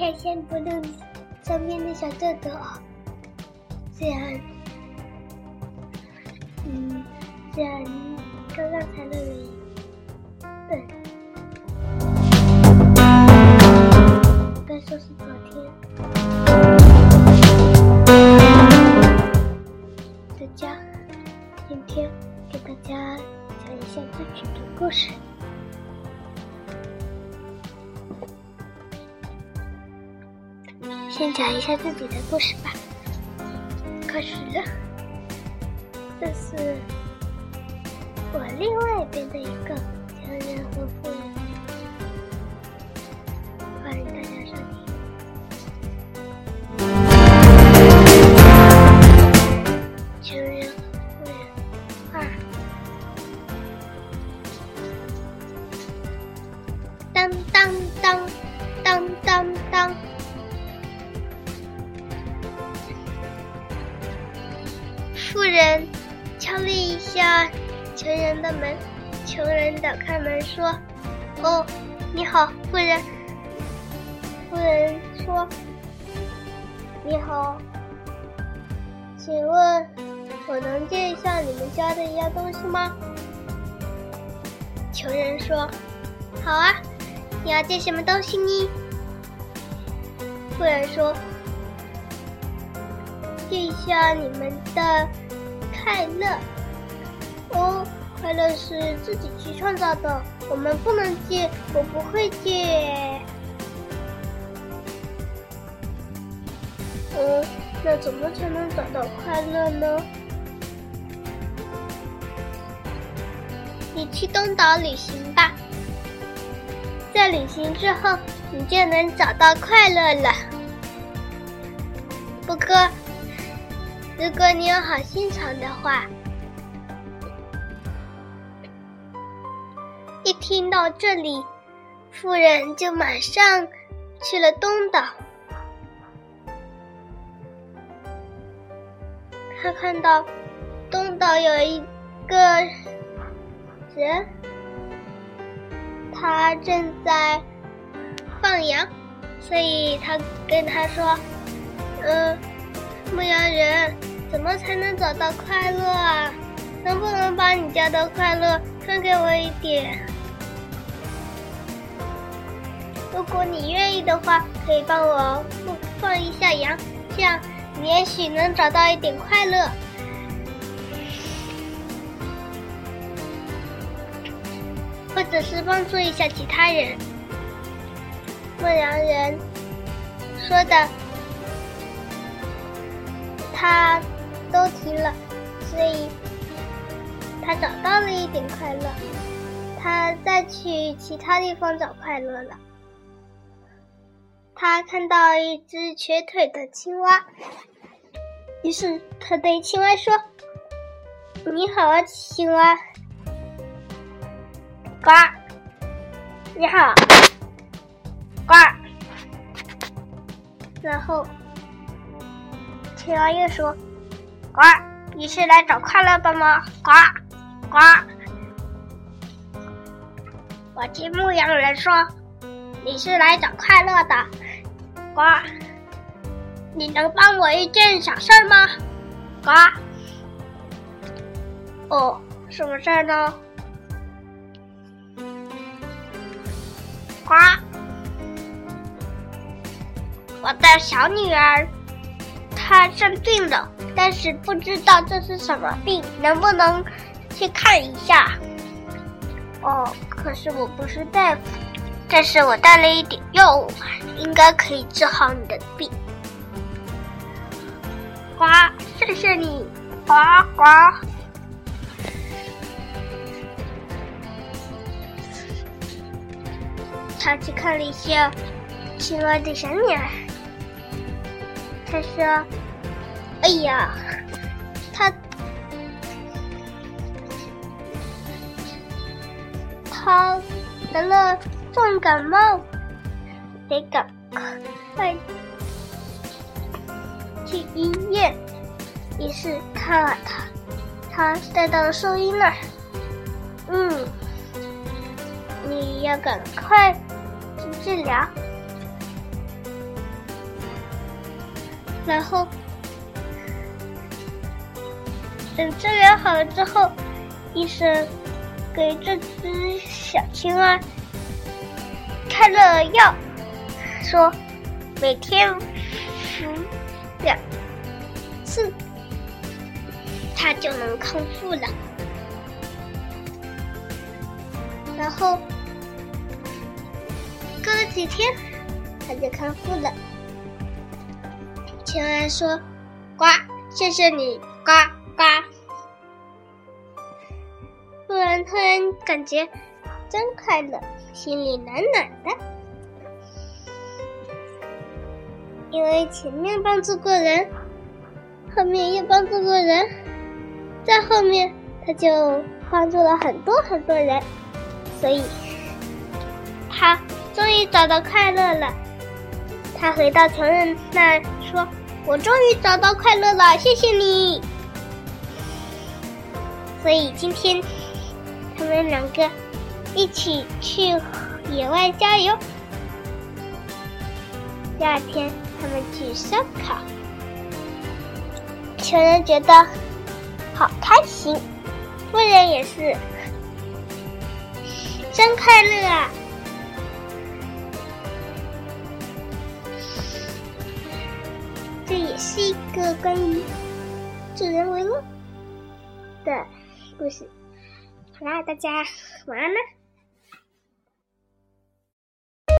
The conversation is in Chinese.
天先不论身边的小豆豆，这样，嗯，这样刚刚才录的，对，该说是讲一下自己的故事吧。开始了，这是我另外一边的一个强人和富人，欢迎大家收听。强人和富人二，当当当穷人的门，穷人打开门说：“哦，你好，夫人。”夫人说：“你好，请问我能借一下你们家的一样东西吗？”穷人说：“好啊，你要借什么东西呢？”夫人说。借一下你们的快乐哦，快乐是自己去创造的，我们不能借，我不会借。嗯，那怎么才能找到快乐呢？你去东岛旅行吧，在旅行之后，你就能找到快乐了。不过。如果你有好心肠的话，一听到这里，妇人就马上去了东岛。他看到东岛有一个人，他正在放羊，所以他跟他说：“嗯，牧羊人。”怎么才能找到快乐啊？能不能把你家的快乐分给我一点？如果你愿意的话，可以帮我放放一下羊，这样你也许能找到一点快乐，或者是帮助一下其他人。牧羊人说的，他。都听了，所以他找到了一点快乐。他再去其他地方找快乐了。他看到一只瘸腿的青蛙，于是他对青蛙说：“你好啊，青蛙。”呱，你好，呱。然后青蛙又说。呱，你是来找快乐的吗？呱，呱。我听牧羊人说，你是来找快乐的。呱，你能帮我一件小事儿吗？呱。哦，什么事儿呢？呱，我的小女儿，她生病了。但是不知道这是什么病，能不能去看一下？哦，可是我不是大夫，但是我带了一点药物，应该可以治好你的病。呱，谢谢你，呱呱。他去看了一下青蛙的小女儿，他说。哎呀，他他得了重感冒，得赶快去医院。于是看了他，他带到了兽医那儿。嗯，你要赶快去治疗。然后等治疗好了之后，医生给这只小青蛙开了药，说每天服两次，它就能康复了。然后过了几天，它就康复了。青蛙说：“呱，谢谢你，呱呱。”突然，突然感觉真快乐，心里暖暖的。因为前面帮助过人，后面又帮助过人，在后面他就帮助了很多很多人，所以他终于找到快乐了。他回到穷人那说。我终于找到快乐了，谢谢你。所以今天他们两个一起去野外郊游。第二天他们去烧烤，穷人觉得好开心，富人也是，真快乐啊！这也是一个关于助人为乐的故事。好啦，大家晚安了。